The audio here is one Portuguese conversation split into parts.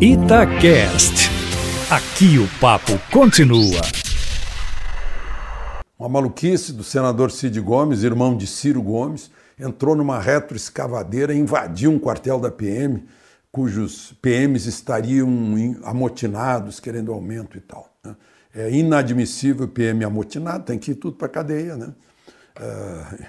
Itacast. Aqui o papo continua. Uma maluquice do senador Cid Gomes, irmão de Ciro Gomes, entrou numa retroescavadeira e invadiu um quartel da PM, cujos PMs estariam amotinados, querendo aumento e tal. Né? É inadmissível PM amotinado, tem que ir tudo para a cadeia. Né? Uh,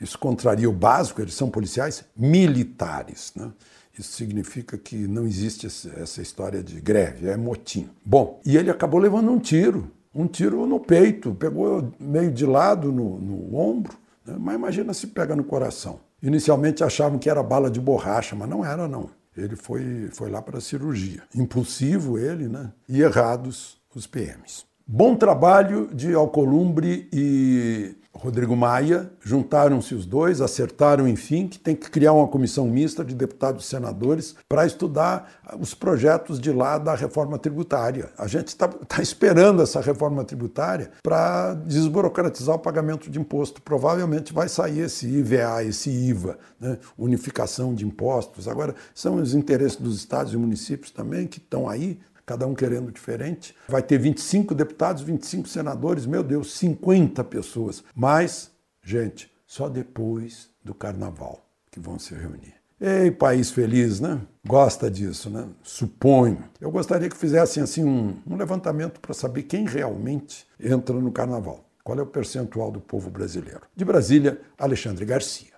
isso contraria o básico, eles são policiais militares. Né? Isso significa que não existe essa história de greve, é motim. Bom, e ele acabou levando um tiro, um tiro no peito, pegou meio de lado no, no ombro, né? mas imagina se pega no coração. Inicialmente achavam que era bala de borracha, mas não era não. Ele foi, foi lá para a cirurgia. Impulsivo ele, né? E errados os PMs. Bom trabalho de Alcolumbre e Rodrigo Maia, juntaram-se os dois, acertaram, enfim, que tem que criar uma comissão mista de deputados e senadores para estudar os projetos de lá da reforma tributária. A gente está tá esperando essa reforma tributária para desburocratizar o pagamento de imposto. Provavelmente vai sair esse IVA, esse IVA, né? unificação de impostos. Agora, são os interesses dos estados e municípios também que estão aí cada um querendo diferente. Vai ter 25 deputados, 25 senadores, meu Deus, 50 pessoas. Mas, gente, só depois do carnaval que vão se reunir. Ei, país feliz, né? Gosta disso, né? Suponho. Eu gostaria que fizessem assim um, um levantamento para saber quem realmente entra no carnaval. Qual é o percentual do povo brasileiro? De Brasília, Alexandre Garcia.